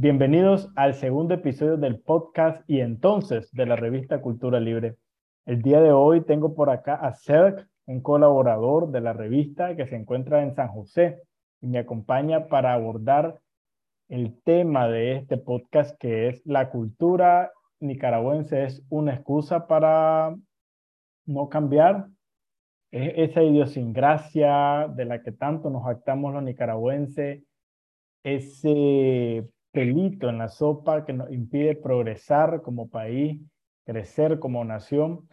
Bienvenidos al segundo episodio del podcast y entonces de la revista Cultura Libre. El día de hoy tengo por acá a Serg, un colaborador de la revista que se encuentra en San José y me acompaña para abordar el tema de este podcast que es la cultura nicaragüense es una excusa para no cambiar. esa idiosincrasia de la que tanto nos actamos los nicaragüenses, ese pelito en la sopa que nos impide progresar como país, crecer como nación.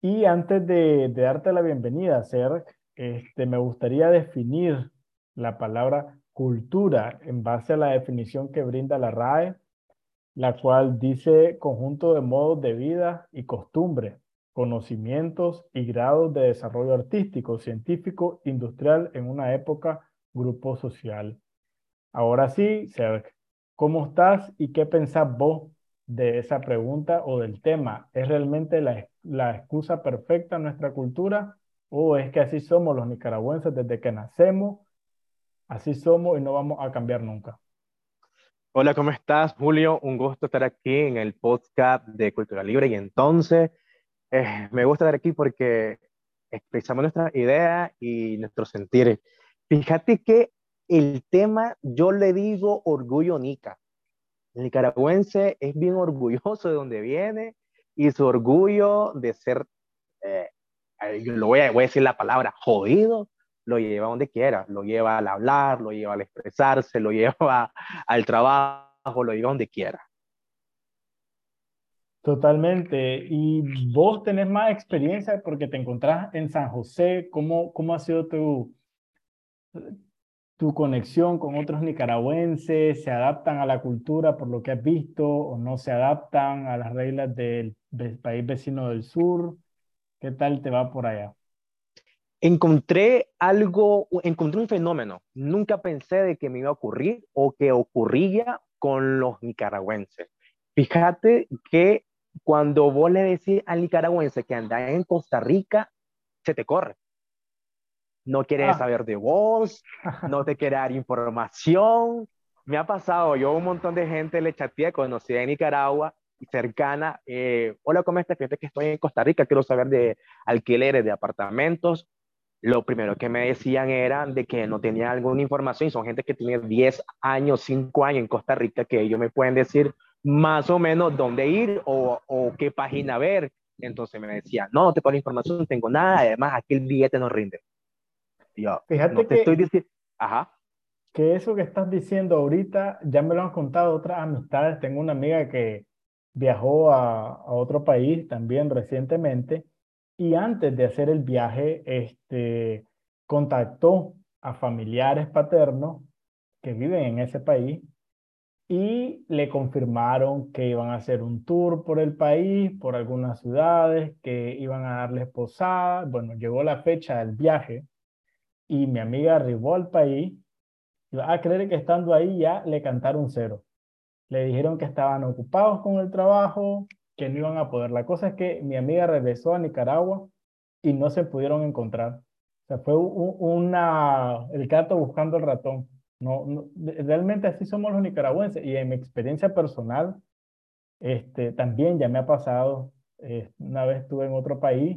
Y antes de, darte la bienvenida, Serg, este, me gustaría definir la palabra cultura en base a la definición que brinda la RAE, la cual dice conjunto de modos de vida y costumbres, conocimientos y grados de desarrollo artístico, científico, industrial en una época, grupo social. Ahora sí, Serg, ¿Cómo estás y qué pensás vos de esa pregunta o del tema? ¿Es realmente la, la excusa perfecta en nuestra cultura o es que así somos los nicaragüenses desde que nacemos? Así somos y no vamos a cambiar nunca. Hola, ¿cómo estás, Julio? Un gusto estar aquí en el podcast de Cultura Libre. Y entonces, eh, me gusta estar aquí porque expresamos nuestras ideas y nuestros sentires. Fíjate que el tema, yo le digo orgullo nica. El nicaragüense es bien orgulloso de donde viene y su orgullo de ser, eh, yo lo voy a, voy a decir la palabra, jodido, lo lleva donde quiera, lo lleva al hablar, lo lleva al expresarse, lo lleva al trabajo, lo lleva donde quiera. Totalmente. Y vos tenés más experiencia porque te encontrás en San José. ¿Cómo, cómo ha sido tu, tu conexión con otros nicaragüenses, se adaptan a la cultura por lo que has visto o no se adaptan a las reglas del, país vecino del sur. ¿Qué tal te va por allá? Encontré algo, encontré un fenómeno. Nunca pensé de que me iba a ocurrir o que ocurría con los nicaragüenses. Fíjate que cuando vos le decís al nicaragüense que anda en Costa Rica, se te corre no quiere ah. saber de vos, no te quiere dar información. Me ha pasado, yo un montón de gente le chateé, conocida en Nicaragua y cercana, eh, hola, ¿cómo estás? Fíjate que estoy en Costa Rica, quiero saber de alquileres de apartamentos. Lo primero que me decían era de que no tenía alguna información y son gente que tiene 10 años, 5 años en Costa Rica, que ellos me pueden decir más o menos dónde ir o, o qué página ver. Entonces me decían, no, no te pongo información, no tengo nada, además aquí el billete no rinde. Fíjate que, estoy diciendo, ajá. Que eso que estás diciendo ahorita, ya me lo han contado otras amistades. Tengo una amiga que viajó a, a otro país también recientemente y antes de hacer el viaje, este, contactó a familiares paternos que viven en ese país y le confirmaron que iban a hacer un tour por el país, por algunas ciudades, que iban a darles posada. Bueno, llegó la fecha del viaje y mi amiga país y va a creer que estando ahí ya le cantaron cero. Le dijeron que estaban ocupados con el trabajo, que no iban a poder. La cosa es que mi amiga regresó a Nicaragua y no se pudieron encontrar. O sea, fue una, el gato buscando el ratón. No, realmente así somos los nicaragüenses. Y en mi experiencia personal, este, también ya me ha pasado. Eh, una vez estuve en otro país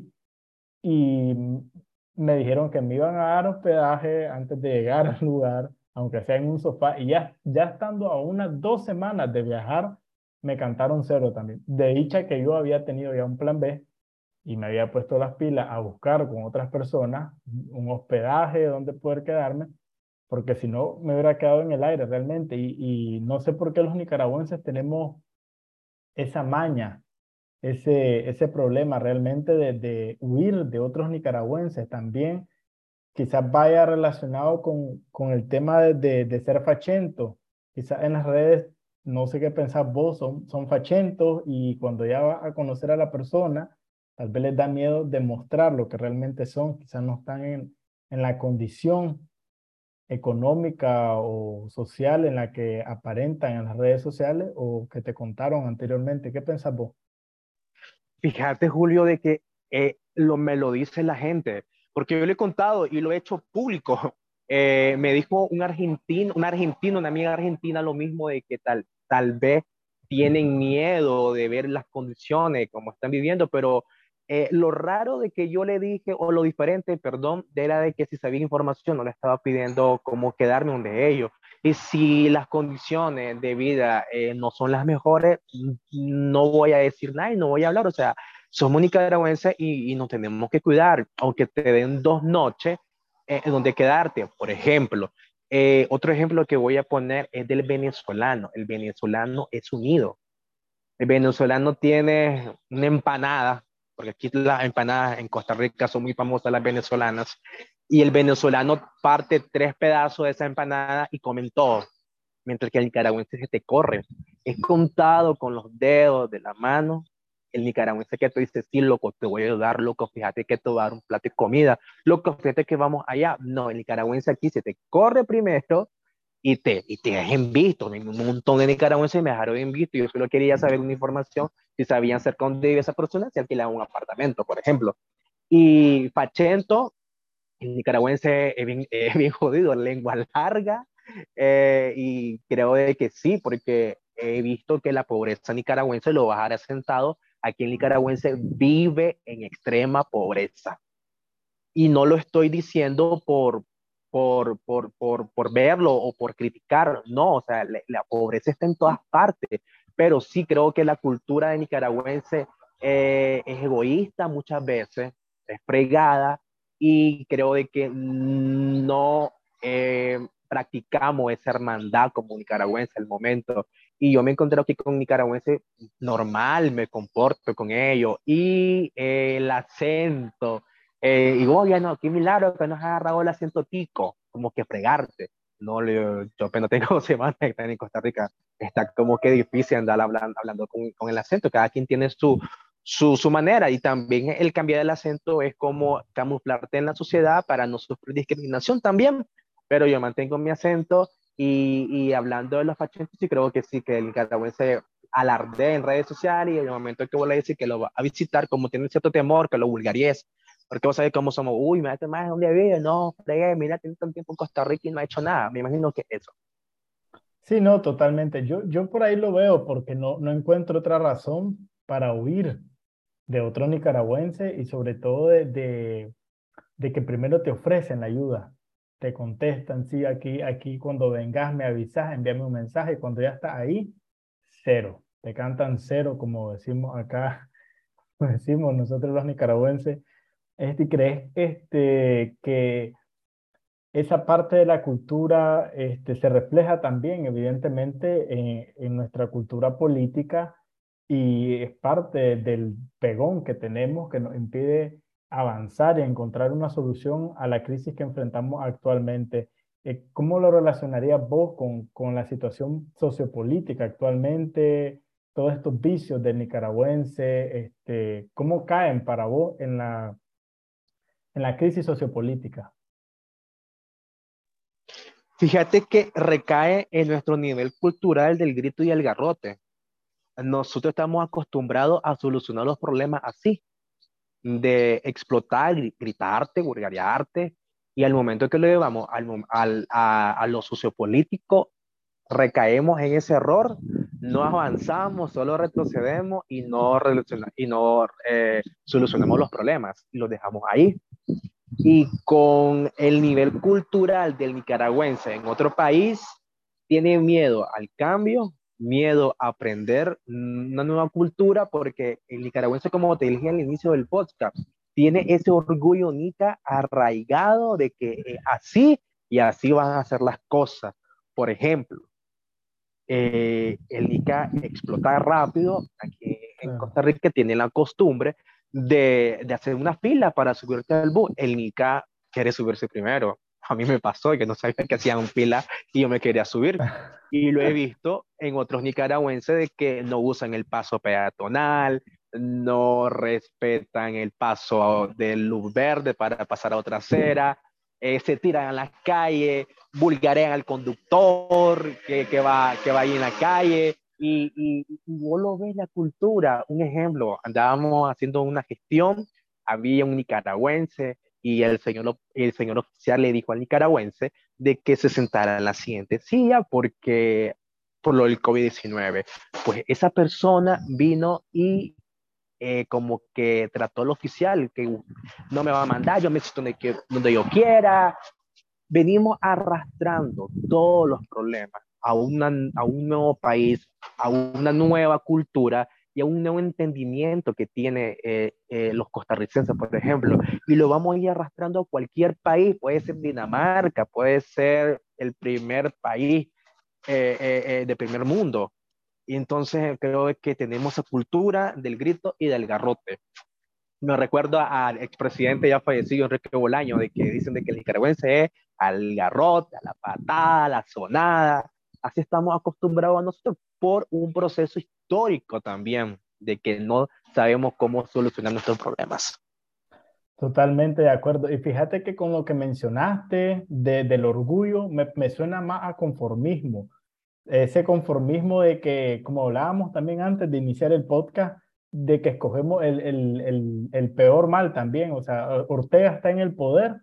y me dijeron que me iban a dar hospedaje antes de llegar al lugar, aunque sea en un sofá, y ya, ya estando a unas dos semanas de viajar, me cantaron cero también. De dicha que yo había tenido ya un plan B y me había puesto las pilas a buscar con otras personas un hospedaje donde poder quedarme, porque si no me hubiera quedado en el aire realmente. Y, y no sé por qué los nicaragüenses tenemos esa maña ese, ese problema realmente de, de, huir de otros nicaragüenses también quizás vaya relacionado con, con el tema de, de, ser fachento. Quizás en las redes, no sé qué pensás vos, son, son fachentos y cuando ya va a conocer a la persona, tal vez les da miedo demostrar lo que realmente son, quizás no están en, en la condición económica o social en la que aparentan en las redes sociales o que te contaron anteriormente. ¿Qué pensás vos? Fíjate, Julio, de que eh, lo, me lo dice la gente, porque yo le he contado y lo he hecho público. Eh, me dijo un argentino, un argentino, una amiga argentina, lo mismo de qué tal. tal vez tienen miedo de ver las condiciones como están viviendo, pero eh, lo raro de que yo le dije, o lo diferente, perdón, era de que si sabía información no le estaba pidiendo cómo quedarme donde ellos. Y si las condiciones de vida eh, no son las mejores, no voy a decir nada y no voy a hablar. O sea, somos nicaragüenses y, y nos tenemos que cuidar, aunque te den dos noches eh, donde quedarte. Por ejemplo, eh, otro ejemplo que voy a poner es del venezolano. El venezolano es unido. El venezolano tiene una empanada porque aquí las empanadas en Costa Rica son muy famosas las venezolanas, y el venezolano parte tres pedazos de esa empanada y comen todo, mientras que el nicaragüense se te corre. Es contado con los dedos de la mano. El nicaragüense que te dice, sí, loco, te voy a ayudar, loco, fíjate que te voy a dar un plato de comida, loco, fíjate que vamos allá. No, el nicaragüense aquí se te corre primero y te, y te dejen visto. Un montón de nicaragüenses me dejaron en visto. Yo solo quería saber una información, si sabían cerca dónde vive esa persona, si alquilaba un apartamento, por ejemplo. Y Fachento, el nicaragüense es bien, bien jodido, lengua larga, eh, y creo de que sí, porque he visto que la pobreza nicaragüense lo dejar asentado. Aquí el nicaragüense vive en extrema pobreza. Y no lo estoy diciendo por, por, por, por, por verlo o por criticar, no, o sea, la, pobreza está en todas partes, pero sí creo que la cultura de nicaragüense eh, es egoísta muchas veces, es fregada y creo de que no eh, practicamos esa hermandad como nicaragüense al momento. Y yo me encontré aquí con nicaragüense normal, me comporto con ellos y el acento, eh, y vos, ya no, qué milagro que nos ha agarrado el acento tico, como que fregarte. No, yo apenas tengo semanas que estar en Costa Rica, está como que difícil andar hablando, hablando con, con el acento, cada quien tiene su, su, su, manera y también el cambiar el acento es como camuflarte en la sociedad para no sufrir discriminación también, pero yo mantengo mi acento y, y hablando de los fachentos y creo que sí, que el nicaragüense alardea en redes sociales y en el momento que vuelve a decir que lo va a visitar, como tiene cierto temor, que lo vulgaríes porque vos sabés cómo somos, uy, me hace más día vive, no, fregué, mira, tiene tanto tiempo en Costa Rica y no ha hecho nada. Me imagino que eso. Sí, no, totalmente. Yo, yo por ahí lo veo porque no, no encuentro otra razón para huir de otro nicaragüense y sobre todo de, de, de que primero te ofrecen la ayuda, te contestan, sí, aquí, aquí cuando vengas me avisas, envíame un mensaje, cuando ya está ahí, cero, te cantan cero, como decimos acá, como decimos nosotros los nicaragüenses, este, ¿Crees este, que esa parte de la cultura este, se refleja también, evidentemente, en, nuestra cultura política y es parte del pegón que tenemos que nos impide avanzar y encontrar una solución a la crisis que enfrentamos actualmente? Eh, ¿Cómo lo relacionarías vos con, con la situación sociopolítica actualmente? Todos estos vicios del nicaragüense, este, ¿cómo caen para vos en la en la crisis sociopolítica? Fíjate que recae en nuestro nivel cultural del grito y el garrote. Nosotros estamos acostumbrados a solucionar los problemas así, de explotar, gritarte, burgarearte, y al momento que lo llevamos al, a, a, lo sociopolítico, recaemos en ese error, no avanzamos, solo retrocedemos y no, y no eh, solucionamos los problemas los dejamos ahí. Y con el nivel cultural del nicaragüense en otro país, tiene miedo al cambio, miedo a aprender una nueva cultura, porque el nicaragüense, como te dije al inicio del podcast, tiene ese orgullo nica arraigado de que eh, así y así van a hacer las cosas. Por ejemplo, eh, el Nica explota rápido. Aquí en Costa Rica tiene la costumbre de, de, hacer una fila para subirte al bus. El Nica quiere subirse primero. A mí me pasó que no sabía que hacían fila y yo me quería subir. Y lo he visto en otros nicaragüenses de que no usan el paso peatonal, no respetan el paso de luz verde para pasar a otra acera, eh, se tiran a las calles, vulgarean al conductor que, que, va, que va ahí en la calle. Y, y, vos lo ves la cultura. Un ejemplo, andábamos haciendo una gestión, había un nicaragüense y el señor, el señor oficial le dijo al nicaragüense de que se sentara en la siguiente silla porque por lo del COVID-19. Pues esa persona vino y eh, como que trató al oficial, que no me va a mandar, yo me siento donde, donde yo quiera. Venimos arrastrando todos los problemas a, una, a un nuevo país, a una nueva cultura y a un nuevo entendimiento que tiene eh, eh, los costarricenses, por ejemplo, y lo vamos a ir arrastrando a cualquier país, puede ser Dinamarca, puede ser el primer país eh, de primer mundo. Y entonces creo que tenemos esa cultura del grito y del garrote. Me recuerdo al expresidente ya fallecido, Enrique Bolaño, de que dicen de que el nicaragüense es al garrote, a la patada, a la sonada. Así estamos acostumbrados a nosotros por un proceso histórico también, de que no sabemos cómo solucionar nuestros problemas. Totalmente de acuerdo. Y fíjate que con lo que mencionaste de, del orgullo, me, me, suena más a conformismo ese conformismo de que, como hablábamos también antes de iniciar el podcast, de que escogemos el, el, el, el, peor mal también. O sea, Ortega está en el poder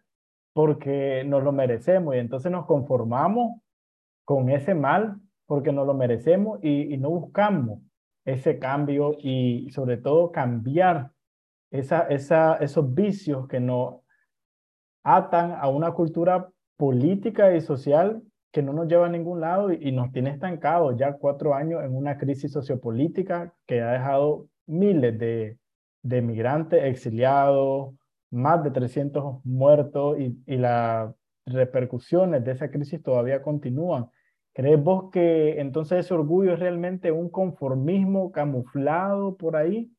porque nos lo merecemos y entonces nos conformamos con ese mal porque nos lo merecemos y, no buscamos ese cambio y sobre todo cambiar esa, esos vicios que nos atan a una cultura política y social que no nos lleva a ningún lado y, nos tiene estancados ya cuatro años en una crisis sociopolítica que ha dejado miles de, de migrantes exiliados, más de 300 muertos y las repercusiones de esa crisis todavía continúan. ¿Crees vos que entonces ese orgullo es realmente un conformismo camuflado por ahí?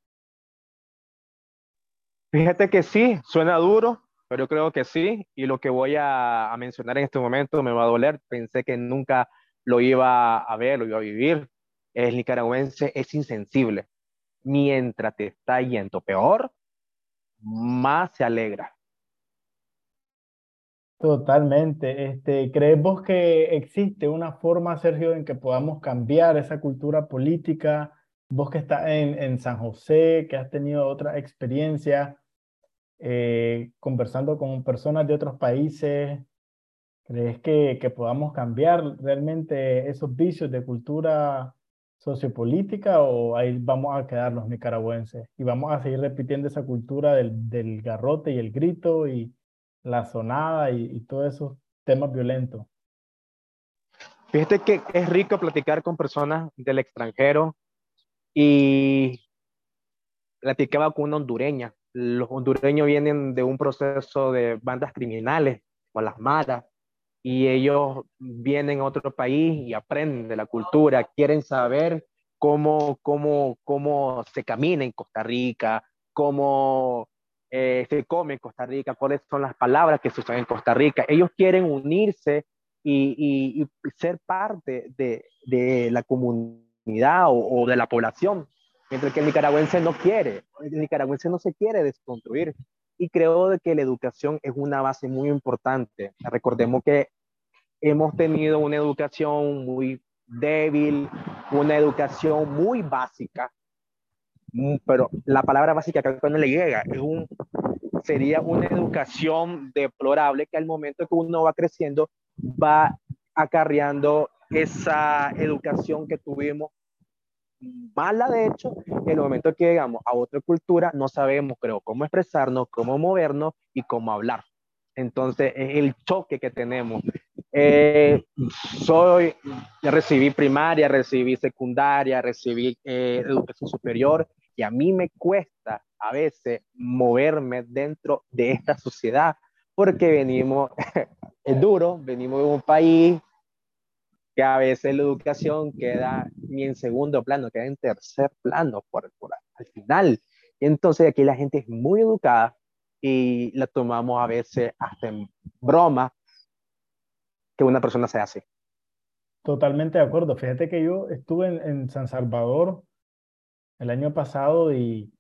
Fíjate que sí, suena duro, pero yo creo que sí, y lo que voy a, mencionar en este momento me va a doler. Pensé que nunca lo iba a ver, lo iba a vivir. El nicaragüense es insensible. Mientras te está yendo peor, más se alegra. Totalmente. Este, ¿Crees vos que existe una forma, Sergio, en que podamos cambiar esa cultura política? Vos que estás en, en San José, que has tenido otra experiencia, eh, conversando con personas de otros países? ¿Crees que, que podamos cambiar realmente esos vicios de cultura sociopolítica o ahí vamos a quedar los nicaragüenses y vamos a seguir repitiendo esa cultura del, del garrote y el grito y la sonada y, y todos esos temas violentos? Fíjate que es rico platicar con personas del extranjero y platicaba con una hondureña los hondureños vienen de un proceso de bandas criminales, o las maras, y ellos vienen a otro país y aprenden de la cultura, quieren saber cómo, cómo, cómo se camina en Costa Rica, cómo eh, se come en Costa Rica, cuáles son las palabras que se usan en Costa Rica. Ellos quieren unirse y, ser parte de, de la comunidad o, o de la población mientras que el nicaragüense no quiere, el nicaragüense no se quiere desconstruir. Y creo de que la educación es una base muy importante. Recordemos que hemos tenido una educación muy débil, una educación muy básica, pero la palabra básica que cuando le llega es un, sería una educación deplorable que al momento que uno va creciendo va acarreando esa educación que tuvimos mala de hecho, en el momento que llegamos a otra cultura no sabemos, creo, cómo expresarnos, cómo movernos y cómo hablar. Entonces, es el choque que tenemos. Eh, soy, recibí primaria, recibí secundaria, recibí eh, educación superior y a mí me cuesta a veces moverme dentro de esta sociedad porque venimos, es duro, venimos de un país que a veces la educación queda ni en segundo plano, queda en tercer plano por, por al final. Entonces aquí la gente es muy educada y la tomamos a veces hasta en broma que una persona se hace. Totalmente de acuerdo. Fíjate que yo estuve en San Salvador el año pasado y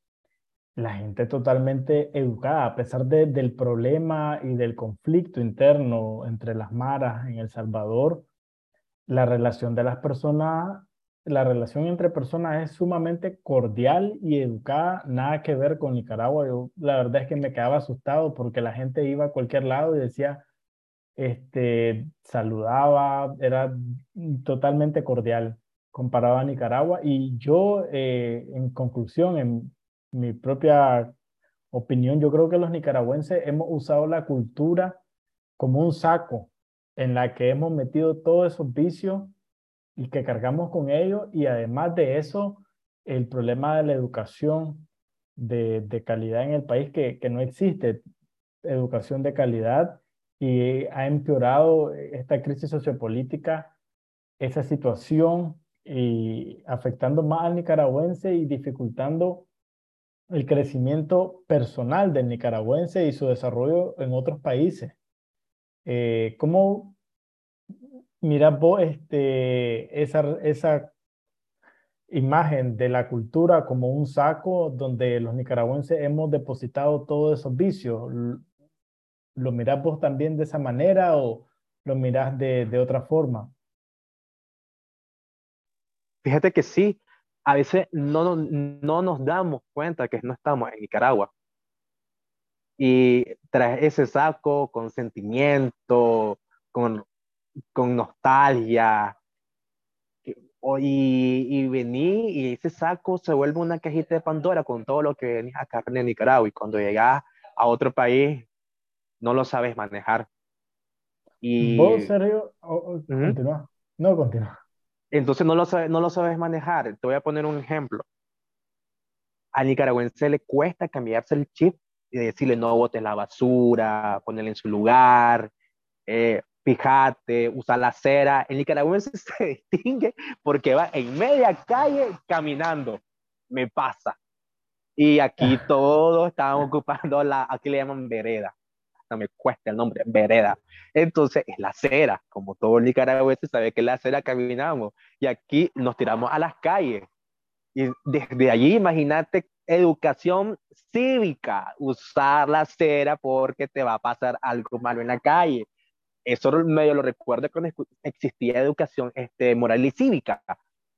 la gente totalmente educada, a pesar de, del problema y del conflicto interno entre las maras en El Salvador, la relación de las personas, la relación entre personas es sumamente cordial y educada, nada que ver con Nicaragua. Yo la verdad es que me quedaba asustado porque la gente iba a cualquier lado y decía, este, saludaba, era totalmente cordial. Comparado a Nicaragua. Y yo, eh, en conclusión, en mi propia opinión, yo creo que los nicaragüenses hemos usado la cultura como un saco en la que hemos metido todos esos vicios y que cargamos con ellos. Y además de eso, el problema de la educación de, de calidad en el país, que, que no existe educación de calidad y ha empeorado esta crisis sociopolítica, esa situación y afectando más al nicaragüense y dificultando el crecimiento personal del nicaragüense y su desarrollo en otros países. Eh, ¿Cómo miras vos este, esa, esa imagen de la cultura como un saco donde los nicaragüenses hemos depositado todos esos vicios? ¿Lo mirás vos también de esa manera o lo mirás de, de otra forma? Fíjate que sí, a veces no, no nos damos cuenta que no estamos en Nicaragua. Y tras ese saco con sentimiento, con, con nostalgia, y, y vení y ese saco se vuelve una cajita de Pandora con todo lo que venís acá en Nicaragua y cuando llegas a otro país no lo sabes manejar. Y... ¿Vos, Sergio? Continúa. No, continúa. Entonces no lo, no lo sabes manejar. Te voy a poner un ejemplo. Al nicaragüense le cuesta cambiarse el chip y decirle no botes la basura, ponerle en su lugar, eh, fíjate, usa la cera. El nicaragüense se distingue porque va en media calle caminando. Me pasa. Y aquí todos estaban ocupando la, aquí le llaman vereda me cuesta el nombre, vereda. Entonces es la acera, como todo nicaragüense sabe que es la acera caminamos y aquí nos tiramos a las calles. Y desde allí, imagínate educación cívica, usar la acera porque te va a pasar algo malo en la calle. Eso medio lo recuerdo cuando existía educación este, moral y cívica.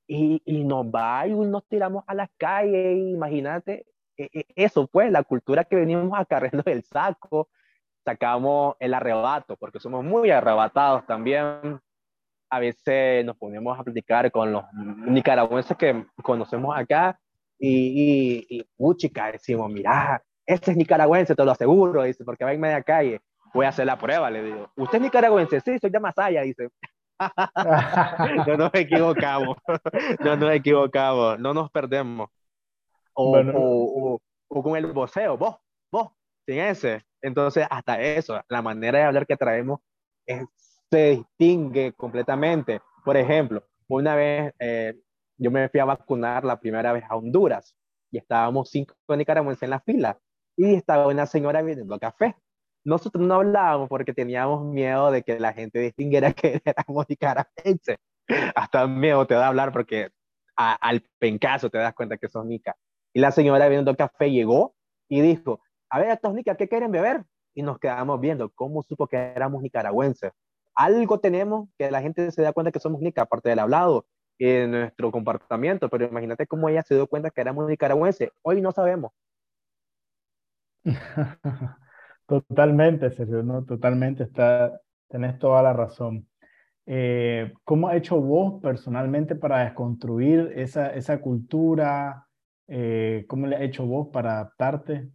Y, y nos va y nos tiramos a las calles, imagínate, e, e, eso pues, la cultura que venimos acarreando del saco, sacamos el arrebato, porque somos muy arrebatados también. A veces nos ponemos a platicar con los nicaragüenses que conocemos acá y, y, y decimos, mira, este es nicaragüense, te lo aseguro, dice, porque va en media calle. Voy a hacer la prueba, le digo. ¿Usted es nicaragüense? Sí, soy de Masaya, dice. no nos equivocamos, no nos equivocamos, no nos perdemos. O, o, o, con el voceo, vos, vos, sin ese, entonces, hasta eso, la manera de hablar que traemos se distingue completamente. Por ejemplo, una vez eh, yo me fui a vacunar la primera vez a Honduras y estábamos cinco nicaragüenses en la fila y estaba una señora vendiendo café. Nosotros no hablábamos porque teníamos miedo de que la gente distinguiera que éramos nicaragüenses. Hasta miedo te da hablar porque al pencazo te das cuenta que sos nica. Y la señora vendiendo café llegó y dijo, a ver, estos nicas, ¿qué quieren beber? Y nos quedamos viendo cómo supo que éramos nicaragüenses. Algo tenemos que la gente se da cuenta que somos nicas, aparte del hablado y de nuestro comportamiento, pero imagínate cómo ella se dio cuenta que éramos nicaragüenses. Hoy no sabemos. Totalmente, Sergio, ¿no? Totalmente, está, tenés toda la razón. Eh, ¿Cómo ha hecho vos personalmente para desconstruir esa, esa cultura? Eh, ¿Cómo le ha hecho vos para adaptarte?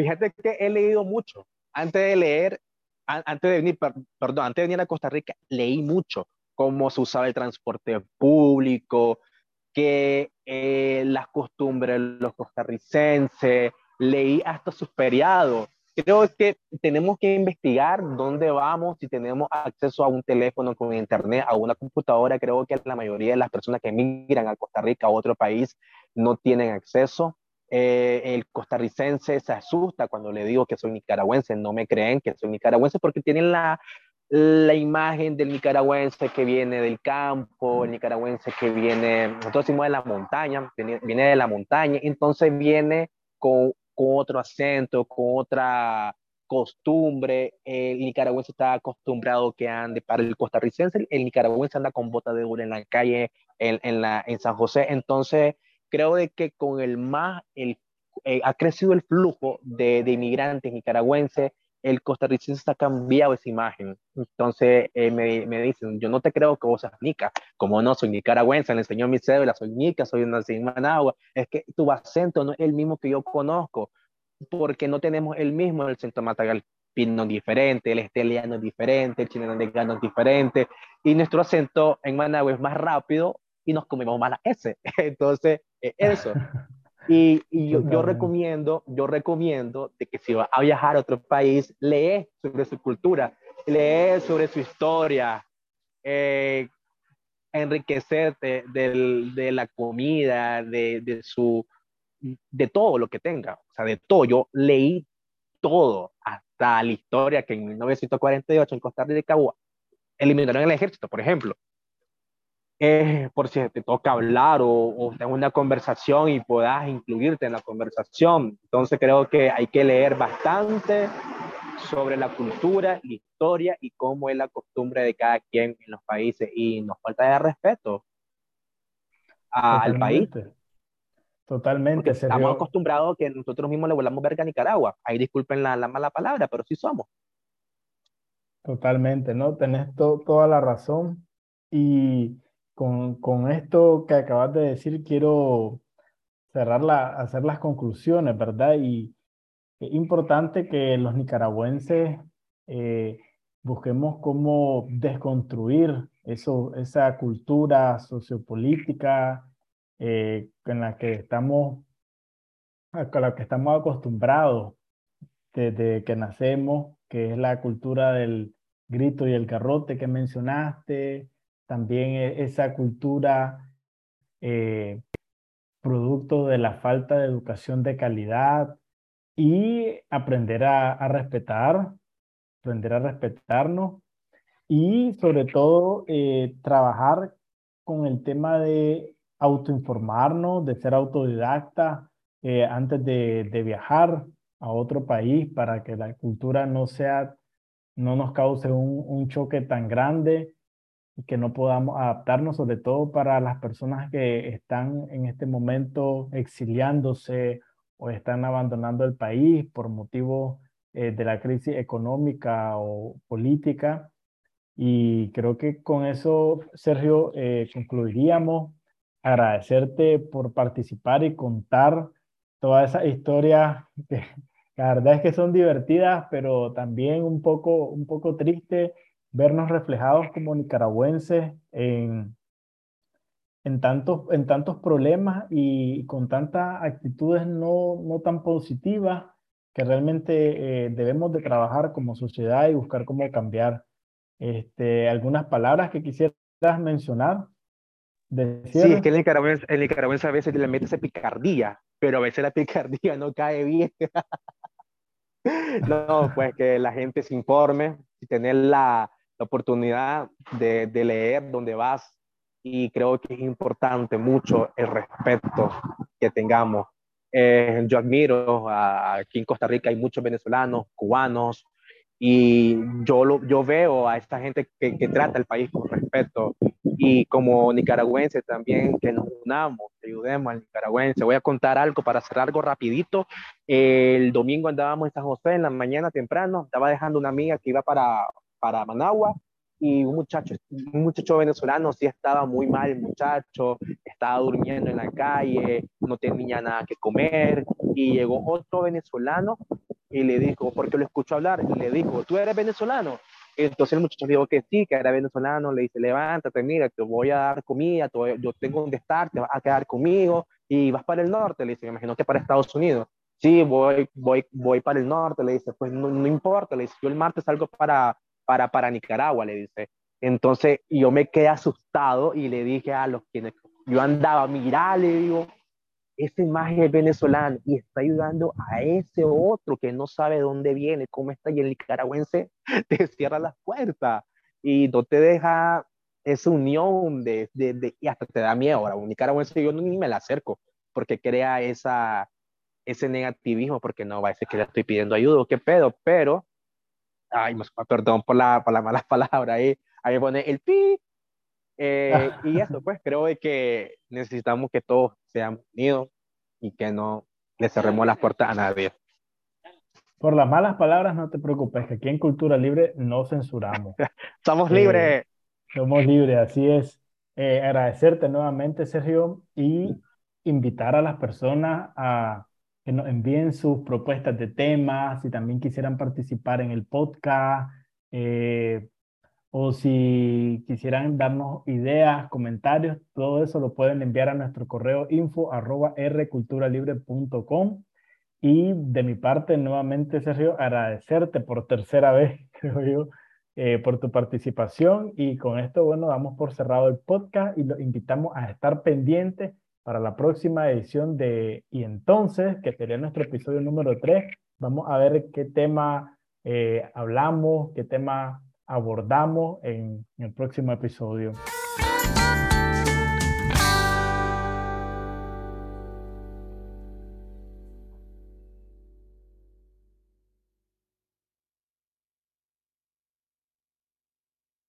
Fíjate que he leído mucho. Antes de leer, antes de venir, perdón, antes de venir a Costa Rica, leí mucho cómo se usaba el transporte público, que eh, las costumbres de los costarricenses, leí hasta sus feriados. Creo que tenemos que investigar dónde vamos, si tenemos acceso a un teléfono con internet, a una computadora. Creo que la mayoría de las personas que emigran a Costa Rica o otro país no tienen acceso. Eh, el costarricense se asusta cuando le digo que soy nicaragüense, no me creen que soy nicaragüense porque tienen la, la imagen del nicaragüense que viene del campo, el nicaragüense que viene, nosotros decimos de la montaña, viene, de la montaña, entonces viene con, con, otro acento, con otra costumbre, el nicaragüense está acostumbrado que ande, para el costarricense, el nicaragüense anda con bota de oro en la calle, en, en, la, en San José, entonces creo de que con el más, el, eh, ha crecido el flujo de, de, inmigrantes nicaragüenses el costarricense está cambiado esa imagen. Entonces eh, me, me, dicen, yo no te creo que vos seas nica, como no, soy nicaragüense, le enseñó mi cédula, soy nica, soy una en Managua, es que tu acento no es el mismo que yo conozco, porque no tenemos el mismo, el acento matagalpino diferente, el esteliano es diferente, el chileno es diferente, y nuestro acento en Managua es más rápido y nos comemos más la S. Entonces, eso. Y, yo, recomiendo, yo recomiendo de que si va a viajar a otro país, lee sobre su cultura, lee sobre su historia, eh, enriquecerte de, la comida, de, de, su, de todo lo que tenga, o sea, de todo. Yo leí todo, hasta la historia que en 1948 en Costa Rica eliminaron el ejército, por ejemplo por si te toca hablar o, o tener una conversación y puedas incluirte en la conversación. Entonces creo que hay que leer bastante sobre la cultura, la historia y cómo es la costumbre de cada quien en los países y nos falta de respeto al país. Totalmente. estamos acostumbrados a que nosotros mismos le volamos verga a Nicaragua. Ahí disculpen la, la mala palabra, pero sí somos. Totalmente, ¿no? Tenés toda la razón. Y con, esto que acabas de decir, quiero cerrar hacer las conclusiones, ¿verdad? Y es importante que los nicaragüenses eh, busquemos cómo desconstruir eso, esa cultura sociopolítica eh, en la que estamos, a la que estamos acostumbrados desde que nacemos, que es la cultura del grito y el garrote que mencionaste, también e, esa cultura eh, producto de la falta de educación de calidad y aprender a, respetar, aprender a respetarnos y sobre todo eh, trabajar con el tema de autoinformarnos, de ser autodidacta eh, antes de, viajar a otro país para que la cultura no sea, no nos cause un, un choque tan grande que no podamos adaptarnos, sobre todo para las personas que están en este momento exiliándose o están abandonando el país por motivos eh, de la crisis económica o política. Y creo que con eso, Sergio, eh, concluiríamos. Agradecerte por participar y contar toda esa historia que la verdad es que son divertidas, pero también un poco, un poco tristes vernos reflejados como nicaragüenses en, en, tantos, en tantos problemas y con tantas actitudes no, no tan positivas que realmente eh, debemos de trabajar como sociedad y buscar cómo cambiar. Este, algunas palabras que quisieras mencionar. Sí, es que el nicaragüense, el nicaragüense a veces le mete esa picardía, pero a veces la picardía no cae bien. no, pues que la gente se informe y tener la, la oportunidad de, de leer dónde vas y creo que es importante mucho el respeto que tengamos. Eh, yo admiro, a, aquí en Costa Rica hay muchos venezolanos, cubanos, y yo, lo, yo veo a esta gente que, que, trata el país con respeto y como nicaragüense también que nos unamos, ayudemos al nicaragüense. Voy a contar algo para cerrar algo rapidito. El domingo andábamos en San José en la mañana temprano, estaba dejando una amiga que iba para, para Managua y un muchacho, un muchacho venezolano sí estaba muy mal, el muchacho, estaba durmiendo en la calle, no tenía nada que comer y llegó otro venezolano y le dijo, porque lo escuchó hablar, y le dijo, ¿tú eres venezolano? Entonces el muchacho dijo que sí, que era venezolano, le dice, levántate, mira, te voy a dar comida, yo tengo donde estar, te vas a quedar conmigo y vas para el norte, le dice, me imagino que para Estados Unidos. Sí, voy, voy, voy para el norte, le dice, pues no, no importa, le dice, yo el martes salgo para, para, para Nicaragua, le dice. Entonces yo me quedé asustado y le dije a los quienes yo andaba, mira, le digo, esa imagen es venezolana y está ayudando a ese otro que no sabe dónde viene, cómo está, y el nicaragüense te cierra las puertas y no te deja esa unión de, de, y hasta te da miedo. Ahora, un nicaragüense yo ni me la acerco porque crea esa, ese negativismo, porque no va a decir que le estoy pidiendo ayuda, qué pedo, pero ay, perdón por la, por la mala palabra, ahí, ahí pone el pi. Eh, y eso, pues creo que necesitamos que todos seamos unidos y que no le cerremos las puertas a nadie. Por las malas palabras no te preocupes, que aquí en Cultura Libre no censuramos. Somos libres. Somos libres, así es. agradecerte nuevamente, Sergio, y invitar a las personas a envíen sus propuestas de temas, si también quisieran participar en el podcast, eh, o si quisieran darnos ideas, comentarios, todo eso lo pueden enviar a nuestro correo info arroba rculturalibre.com. Y de mi parte, nuevamente, Sergio, agradecerte por tercera vez, creo yo, eh, por tu participación. Y con esto, bueno, damos por cerrado el podcast y los invitamos a estar pendientes para la próxima edición de Y entonces, que sería nuestro episodio número 3, vamos a ver qué tema eh, hablamos, qué tema abordamos en, en el próximo episodio.